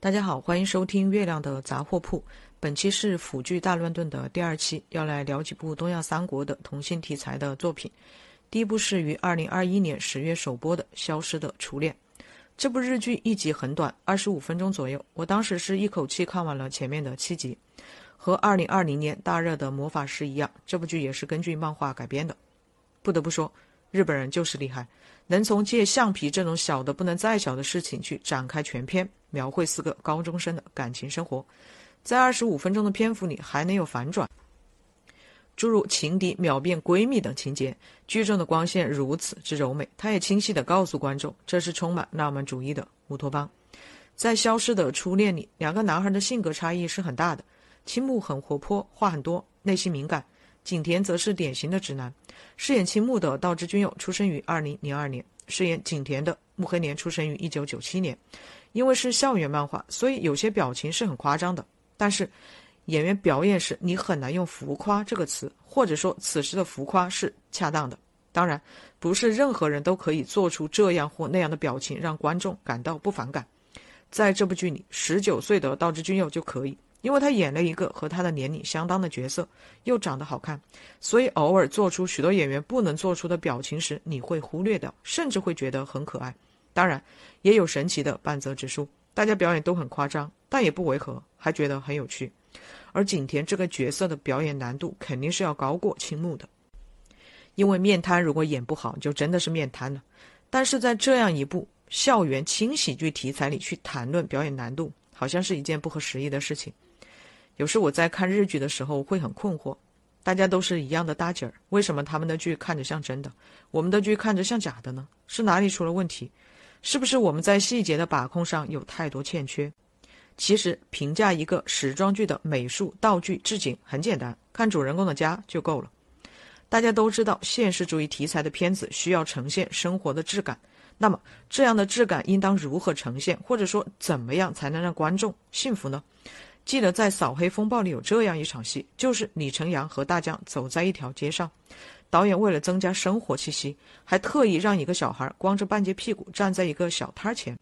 大家好，欢迎收听月亮的杂货铺。本期是腐剧大乱炖的第二期，要来聊几部东亚三国的同性题材的作品。第一部是于二零二一年十月首播的《消失的初恋》。这部日剧一集很短，二十五分钟左右。我当时是一口气看完了前面的七集。和二零二零年大热的《魔法师》一样，这部剧也是根据漫画改编的。不得不说，日本人就是厉害，能从借橡皮这种小的不能再小的事情去展开全篇。描绘四个高中生的感情生活，在二十五分钟的篇幅里还能有反转，诸如情敌秒变闺蜜等情节。剧中的光线如此之柔美，他也清晰地告诉观众，这是充满浪漫主义的乌托邦。在《消失的初恋》里，两个男孩的性格差异是很大的。青木很活泼，话很多，内心敏感；景田则是典型的直男。饰演青木的道之君佑出生于二零零二年，饰演景田的木黑莲出生于一九九七年。因为是校园漫画，所以有些表情是很夸张的。但是，演员表演时你很难用“浮夸”这个词，或者说此时的浮夸是恰当的。当然，不是任何人都可以做出这样或那样的表情让观众感到不反感。在这部剧里，十九岁的道之俊佑就可以，因为他演了一个和他的年龄相当的角色，又长得好看，所以偶尔做出许多演员不能做出的表情时，你会忽略掉，甚至会觉得很可爱。当然，也有神奇的半泽直树，大家表演都很夸张，但也不违和，还觉得很有趣。而景田这个角色的表演难度肯定是要高过青木的，因为面瘫如果演不好，就真的是面瘫了。但是在这样一部校园轻喜剧题材里去谈论表演难度，好像是一件不合时宜的事情。有时我在看日剧的时候会很困惑，大家都是一样的大景儿，为什么他们的剧看着像真的，我们的剧看着像假的呢？是哪里出了问题？是不是我们在细节的把控上有太多欠缺？其实评价一个时装剧的美术、道具、置景很简单，看主人公的家就够了。大家都知道，现实主义题材的片子需要呈现生活的质感，那么这样的质感应当如何呈现，或者说怎么样才能让观众信服呢？记得在《扫黑风暴》里有这样一场戏，就是李成阳和大江走在一条街上。导演为了增加生活气息，还特意让一个小孩光着半截屁股站在一个小摊前。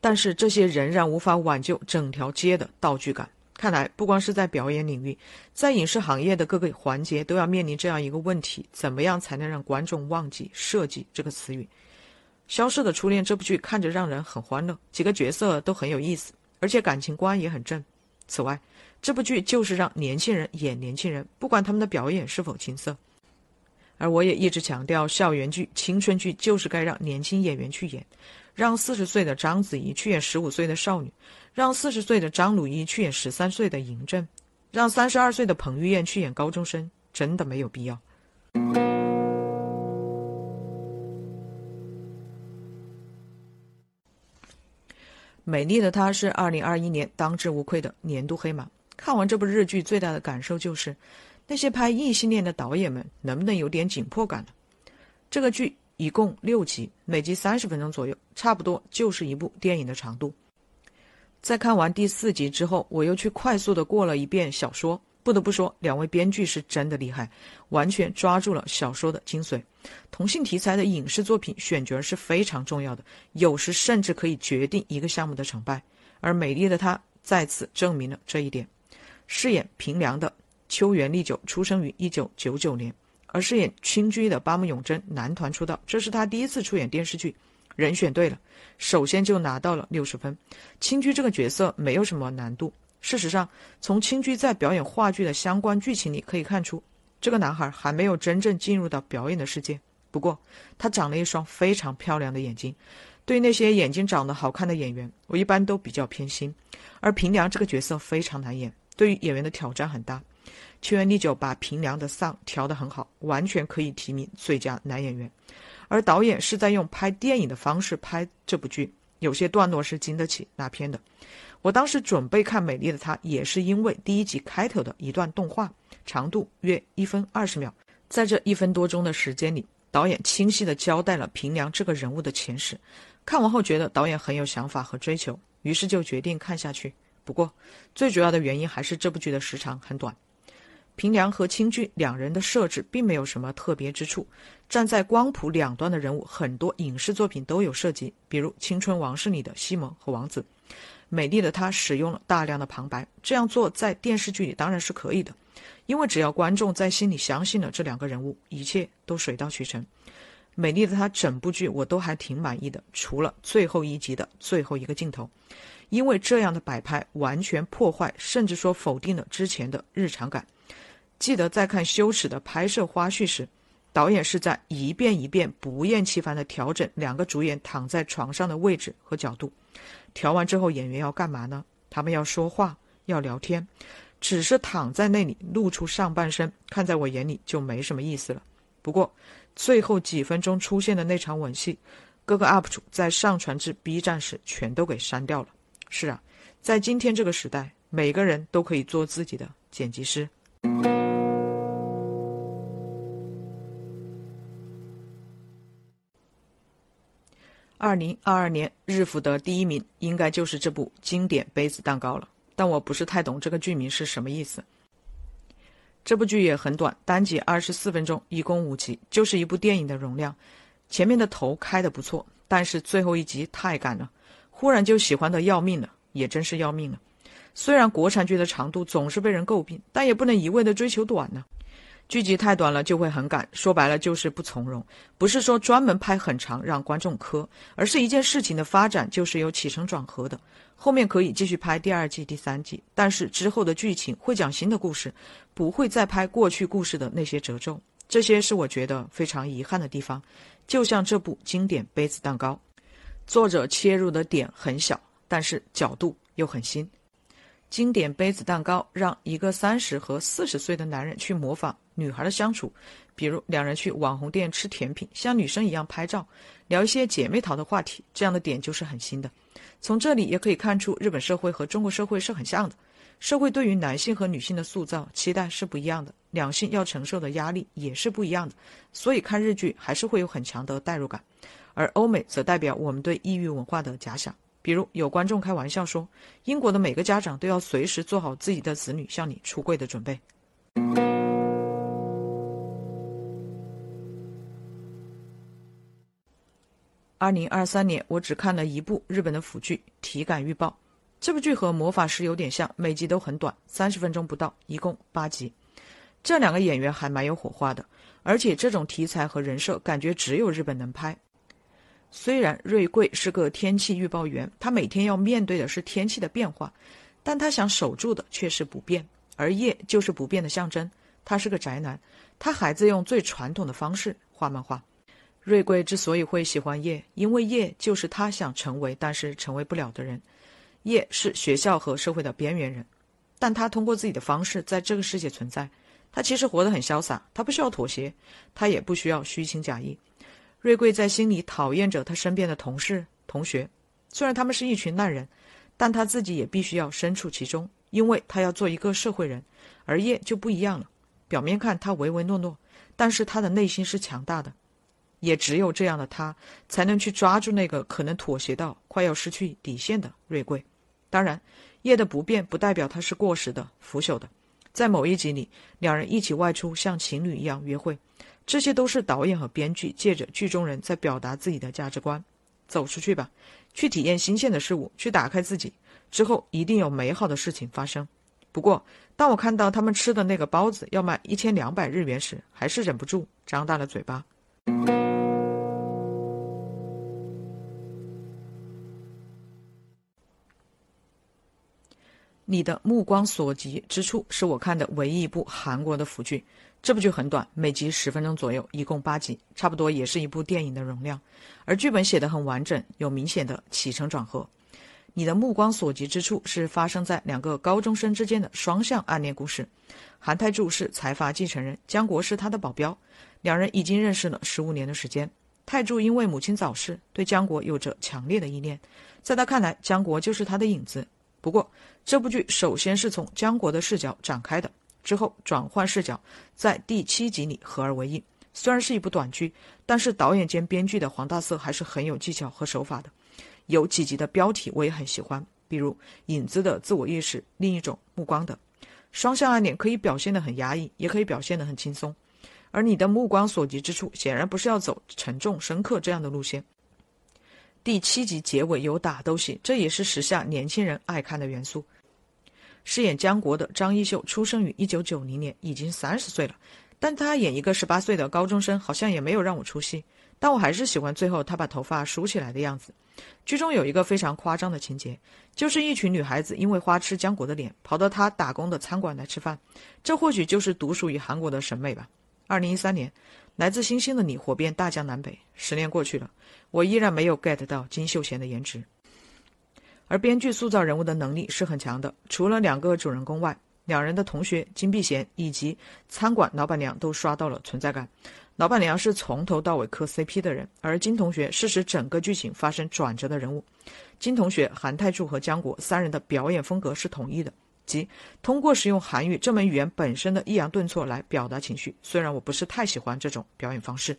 但是这些仍然无法挽救整条街的道具感。看来不光是在表演领域，在影视行业的各个环节都要面临这样一个问题：怎么样才能让观众忘记“设计”这个词语？《消失的初恋》这部剧看着让人很欢乐，几个角色都很有意思，而且感情观也很正。此外，这部剧就是让年轻人演年轻人，不管他们的表演是否青涩。而我也一直强调，校园剧、青春剧就是该让年轻演员去演，让四十岁的章子怡去演十五岁的少女，让四十岁的张鲁一去演十三岁的嬴政，让三十二岁的彭于晏去演高中生，真的没有必要。美丽的她是二零二一年当之无愧的年度黑马。看完这部日剧，最大的感受就是。那些拍异性恋的导演们，能不能有点紧迫感呢？这个剧一共六集，每集三十分钟左右，差不多就是一部电影的长度。在看完第四集之后，我又去快速的过了一遍小说。不得不说，两位编剧是真的厉害，完全抓住了小说的精髓。同性题材的影视作品选角是非常重要的，有时甚至可以决定一个项目的成败。而美丽的她再次证明了这一点。饰演平良的。秋元丽久出生于一九九九年，而饰演青居的八木永真男团出道，这是他第一次出演电视剧，人选对了，首先就拿到了六十分。青居这个角色没有什么难度，事实上，从青居在表演话剧的相关剧情里可以看出，这个男孩还没有真正进入到表演的世界。不过，他长了一双非常漂亮的眼睛，对那些眼睛长得好看的演员，我一般都比较偏心。而平良这个角色非常难演，对于演员的挑战很大。秋元丽久把平良的丧调得很好，完全可以提名最佳男演员。而导演是在用拍电影的方式拍这部剧，有些段落是经得起那片的。我当时准备看《美丽的她》，也是因为第一集开头的一段动画，长度约一分二十秒，在这一分多钟的时间里，导演清晰地交代了平良这个人物的前世。看完后觉得导演很有想法和追求，于是就决定看下去。不过，最主要的原因还是这部剧的时长很短。平良和青俊两人的设置并没有什么特别之处，站在光谱两端的人物，很多影视作品都有涉及，比如《青春往事》里的西蒙和王子。美丽的她使用了大量的旁白，这样做在电视剧里当然是可以的，因为只要观众在心里相信了这两个人物，一切都水到渠成。美丽的她整部剧我都还挺满意的，除了最后一集的最后一个镜头，因为这样的摆拍完全破坏甚至说否定了之前的日常感。记得在看羞耻的拍摄花絮时。导演是在一遍一遍不厌其烦地调整两个主演躺在床上的位置和角度。调完之后，演员要干嘛呢？他们要说话，要聊天。只是躺在那里露出上半身，看在我眼里就没什么意思了。不过，最后几分钟出现的那场吻戏，各个 UP 主在上传至 B 站时全都给删掉了。是啊，在今天这个时代，每个人都可以做自己的剪辑师。二零二二年日服的第一名应该就是这部经典杯子蛋糕了，但我不是太懂这个剧名是什么意思。这部剧也很短，单集二十四分钟，一共五集，就是一部电影的容量。前面的头开的不错，但是最后一集太赶了，忽然就喜欢的要命了，也真是要命了。虽然国产剧的长度总是被人诟病，但也不能一味的追求短呢。剧集太短了就会很赶，说白了就是不从容。不是说专门拍很长让观众磕，而是一件事情的发展就是有起承转合的，后面可以继续拍第二季、第三季，但是之后的剧情会讲新的故事，不会再拍过去故事的那些褶皱。这些是我觉得非常遗憾的地方。就像这部经典杯子蛋糕，作者切入的点很小，但是角度又很新。经典杯子蛋糕让一个三十和四十岁的男人去模仿女孩的相处，比如两人去网红店吃甜品，像女生一样拍照，聊一些姐妹淘的话题，这样的点就是很新的。从这里也可以看出，日本社会和中国社会是很像的，社会对于男性和女性的塑造期待是不一样的，两性要承受的压力也是不一样的，所以看日剧还是会有很强的代入感，而欧美则代表我们对异域文化的假想。比如有观众开玩笑说，英国的每个家长都要随时做好自己的子女向你出柜的准备。二零二三年，我只看了一部日本的腐剧《体感预报》。这部剧和《魔法师》有点像，每集都很短，三十分钟不到，一共八集。这两个演员还蛮有火花的，而且这种题材和人设，感觉只有日本能拍。虽然瑞贵是个天气预报员，他每天要面对的是天气的变化，但他想守住的却是不变，而夜就是不变的象征。他是个宅男，他还在用最传统的方式画漫画。瑞贵之所以会喜欢夜，因为夜就是他想成为但是成为不了的人。夜是学校和社会的边缘人，但他通过自己的方式在这个世界存在。他其实活得很潇洒，他不需要妥协，他也不需要虚情假意。瑞贵在心里讨厌着他身边的同事、同学，虽然他们是一群烂人，但他自己也必须要身处其中，因为他要做一个社会人。而叶就不一样了，表面看他唯唯诺诺，但是他的内心是强大的。也只有这样的他，才能去抓住那个可能妥协到快要失去底线的瑞贵。当然，叶的不变不代表他是过时的、腐朽的。在某一集里，两人一起外出，像情侣一样约会。这些都是导演和编剧借着剧中人在表达自己的价值观。走出去吧，去体验新鲜的事物，去打开自己，之后一定有美好的事情发生。不过，当我看到他们吃的那个包子要卖一千两百日元时，还是忍不住张大了嘴巴。你的目光所及之处，是我看的唯一一部韩国的腐剧。这部剧很短，每集十分钟左右，一共八集，差不多也是一部电影的容量。而剧本写得很完整，有明显的起承转合。你的目光所及之处，是发生在两个高中生之间的双向暗恋故事。韩泰柱是财阀继承人，江国是他的保镖，两人已经认识了十五年的时间。泰柱因为母亲早逝，对江国有着强烈的依恋，在他看来，江国就是他的影子。不过，这部剧首先是从江国的视角展开的，之后转换视角，在第七集里合而为一。虽然是一部短剧，但是导演兼编剧的黄大色还是很有技巧和手法的。有几集的标题我也很喜欢，比如《影子的自我意识》，另一种目光的双向暗恋，可以表现得很压抑，也可以表现得很轻松。而你的目光所及之处，显然不是要走沉重深刻这样的路线。第七集结尾有打斗戏，这也是时下年轻人爱看的元素。饰演江国的张艺秀出生于一九九零年，已经三十岁了，但他演一个十八岁的高中生，好像也没有让我出戏。但我还是喜欢最后他把头发梳起来的样子。剧中有一个非常夸张的情节，就是一群女孩子因为花痴江国的脸，跑到他打工的餐馆来吃饭。这或许就是独属于韩国的审美吧。二零一三年，《来自星星的你》火遍大江南北。十年过去了，我依然没有 get 到金秀贤的颜值。而编剧塑造人物的能力是很强的，除了两个主人公外，两人的同学金碧贤以及餐馆老板娘都刷到了存在感。老板娘是从头到尾磕 CP 的人，而金同学是使整个剧情发生转折的人物。金同学、韩泰柱和江国三人的表演风格是统一的，即通过使用韩语这门语言本身的抑扬顿挫来表达情绪。虽然我不是太喜欢这种表演方式。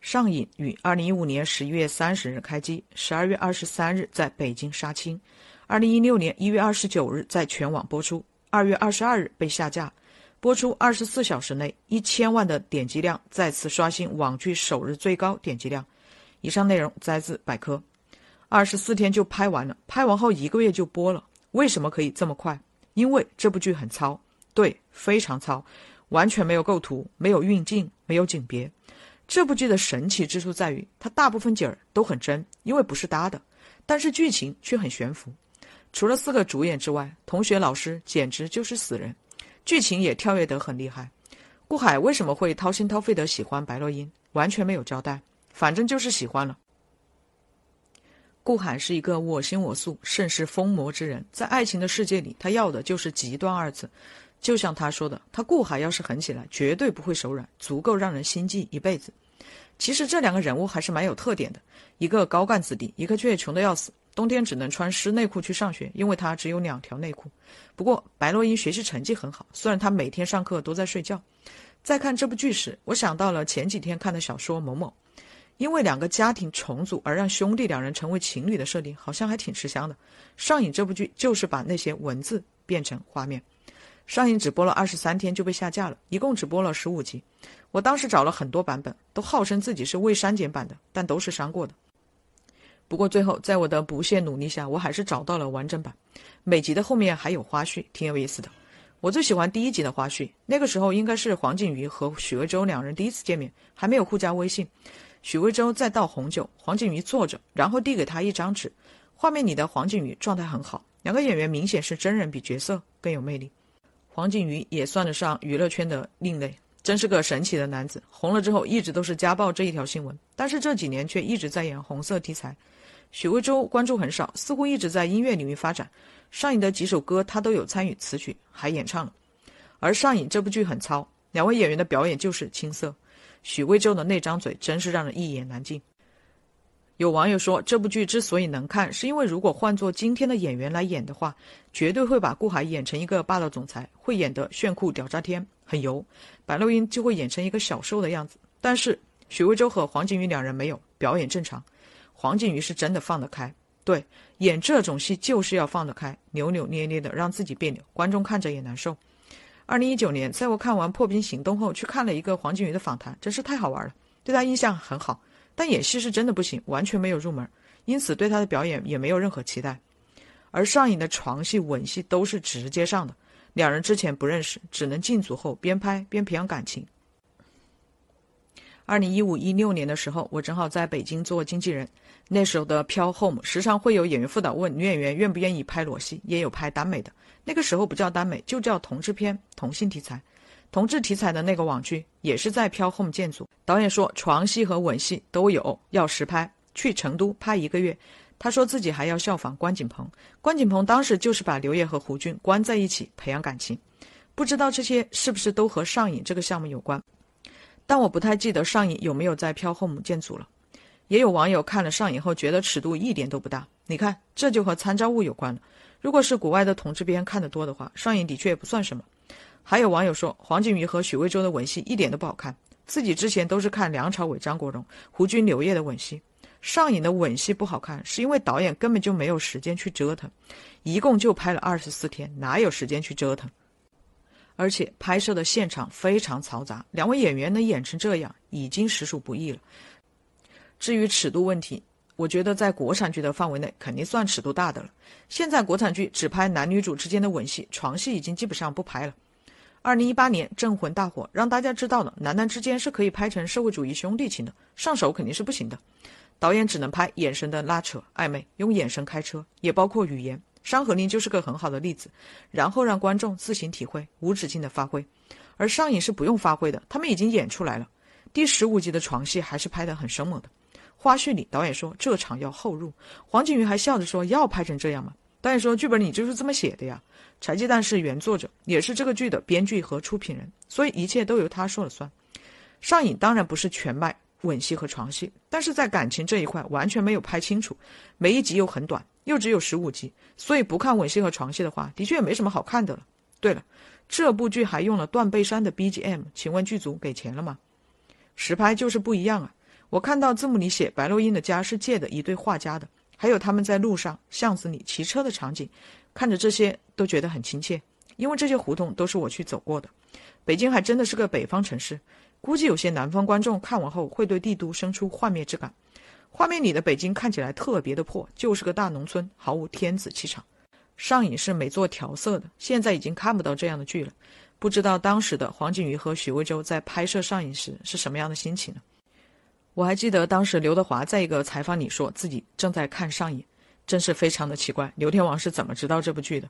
上瘾于二零一五年十一月三十日开机，十二月二十三日在北京杀青，二零一六年一月二十九日在全网播出，二月二十二日被下架，播出二十四小时内一千万的点击量，再次刷新网剧首日最高点击量。以上内容摘自百科。二十四天就拍完了，拍完后一个月就播了，为什么可以这么快？因为这部剧很糙，对，非常糙，完全没有构图，没有运镜，没有景别。这部剧的神奇之处在于，它大部分景儿都很真，因为不是搭的，但是剧情却很悬浮。除了四个主演之外，同学、老师简直就是死人，剧情也跳跃得很厉害。顾海为什么会掏心掏肺的喜欢白洛因，完全没有交代，反正就是喜欢了。顾海是一个我行我素、甚是疯魔之人，在爱情的世界里，他要的就是极端二字。就像他说的，他顾海要是狠起来，绝对不会手软，足够让人心悸一辈子。其实这两个人物还是蛮有特点的，一个高干子弟，一个却穷得要死，冬天只能穿湿内裤去上学，因为他只有两条内裤。不过白洛因学习成绩很好，虽然他每天上课都在睡觉。在看这部剧时，我想到了前几天看的小说《某某》，因为两个家庭重组而让兄弟两人成为情侣的设定，好像还挺吃香的。上瘾这部剧就是把那些文字变成画面。上映只播了二十三天就被下架了，一共只播了十五集。我当时找了很多版本，都号称自己是未删减版的，但都是删过的。不过最后在我的不懈努力下，我还是找到了完整版。每集的后面还有花絮，挺有意思的。我最喜欢第一集的花絮，那个时候应该是黄景瑜和许魏洲两人第一次见面，还没有互加微信。许魏洲在倒红酒，黄景瑜坐着，然后递给他一张纸。画面里的黄景瑜状态很好，两个演员明显是真人比角色更有魅力。黄景瑜也算得上娱乐圈的另类，真是个神奇的男子。红了之后一直都是家暴这一条新闻，但是这几年却一直在演红色题材。许魏洲关注很少，似乎一直在音乐领域发展。上瘾的几首歌他都有参与词曲，还演唱了。而上瘾这部剧很糙，两位演员的表演就是青涩。许魏洲的那张嘴真是让人一言难尽。有网友说，这部剧之所以能看，是因为如果换做今天的演员来演的话，绝对会把顾海演成一个霸道总裁，会演得炫酷屌炸天，很油；白露英就会演成一个小受的样子。但是许魏洲和黄景瑜两人没有表演正常，黄景瑜是真的放得开，对，演这种戏就是要放得开，扭扭捏捏的让自己别扭，观众看着也难受。二零一九年，在我看完《破冰行动》后，去看了一个黄景瑜的访谈，真是太好玩了，对他印象很好。但演戏是真的不行，完全没有入门，因此对他的表演也没有任何期待。而上瘾的床戏、吻戏都是直接上的，两人之前不认识，只能进组后边拍边培养感情。二零一五一六年的时候，我正好在北京做经纪人，那时候的飘 home 时常会有演员副导问女演员愿不愿意拍裸戏，也有拍耽美的，那个时候不叫耽美，就叫同志片、同性题材。同志题材的那个网剧也是在飘 home 建组，导演说床戏和吻戏都有，要实拍，去成都拍一个月。他说自己还要效仿关锦鹏，关锦鹏当时就是把刘烨和胡军关在一起培养感情。不知道这些是不是都和上瘾这个项目有关？但我不太记得上影有没有在飘后母建组了。也有网友看了上影后觉得尺度一点都不大，你看这就和参照物有关了。如果是国外的同志片看得多的话，上影的确也不算什么。还有网友说，黄景瑜和许魏洲的吻戏一点都不好看。自己之前都是看梁朝伟、张国荣、胡军、刘烨的吻戏，上瘾的吻戏不好看，是因为导演根本就没有时间去折腾，一共就拍了二十四天，哪有时间去折腾？而且拍摄的现场非常嘈杂，两位演员能演成这样，已经实属不易了。至于尺度问题，我觉得在国产剧的范围内，肯定算尺度大的了。现在国产剧只拍男女主之间的吻戏，床戏已经基本上不拍了。二零一八年《镇魂》大火，让大家知道了男男之间是可以拍成社会主义兄弟情的，上手肯定是不行的。导演只能拍眼神的拉扯、暧昧，用眼神开车，也包括语言。《山河令》就是个很好的例子，然后让观众自行体会，无止境的发挥。而上瘾是不用发挥的，他们已经演出来了。第十五集的床戏还是拍得很生猛的。花絮里，导演说这场要后入，黄景瑜还笑着说要拍成这样吗？导演说剧本你就是这么写的呀。柴鸡蛋是原作者，也是这个剧的编剧和出品人，所以一切都由他说了算。上瘾当然不是全卖吻戏和床戏，但是在感情这一块完全没有拍清楚，每一集又很短，又只有十五集，所以不看吻戏和床戏的话，的确也没什么好看的了。对了，这部剧还用了断背山的 BGM，请问剧组给钱了吗？实拍就是不一样啊。我看到字幕里写白洛英的家是借的一对画家的，还有他们在路上、巷子里骑车的场景，看着这些都觉得很亲切，因为这些胡同都是我去走过的。北京还真的是个北方城市，估计有些南方观众看完后会对帝都生出幻灭之感。画面里的北京看起来特别的破，就是个大农村，毫无天子气场。上影是没做调色的，现在已经看不到这样的剧了。不知道当时的黄景瑜和许魏洲在拍摄上影时是什么样的心情呢？我还记得当时刘德华在一个采访里说自己正在看上瘾，真是非常的奇怪。刘天王是怎么知道这部剧的？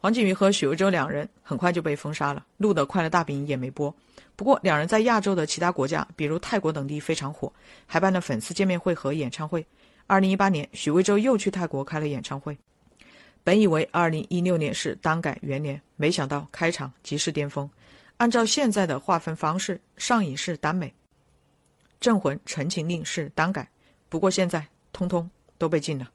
黄景瑜和许魏洲两人很快就被封杀了，录的《快乐大本营》也没播。不过两人在亚洲的其他国家，比如泰国等地非常火，还办了粉丝见面会和演唱会。二零一八年，许魏洲又去泰国开了演唱会。本以为二零一六年是单改元年，没想到开场即是巅峰。按照现在的划分方式，上瘾是耽美。《镇魂》《陈情令》是单改，不过现在通通都被禁了。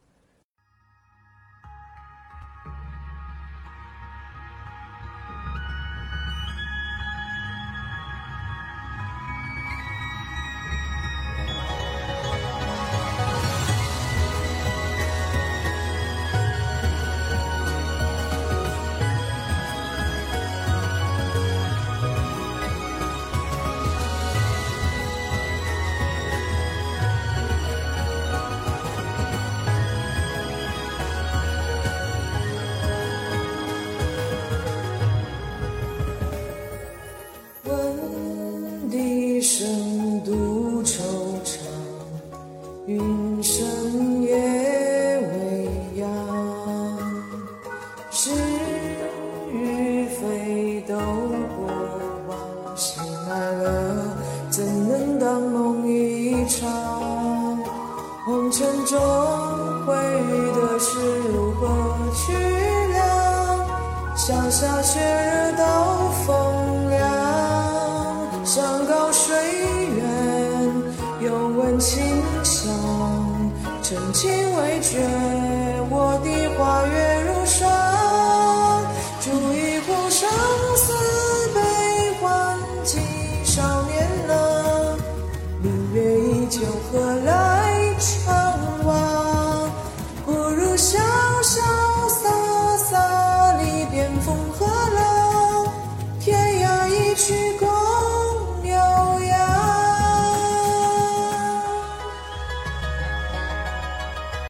闻琴响真情未绝。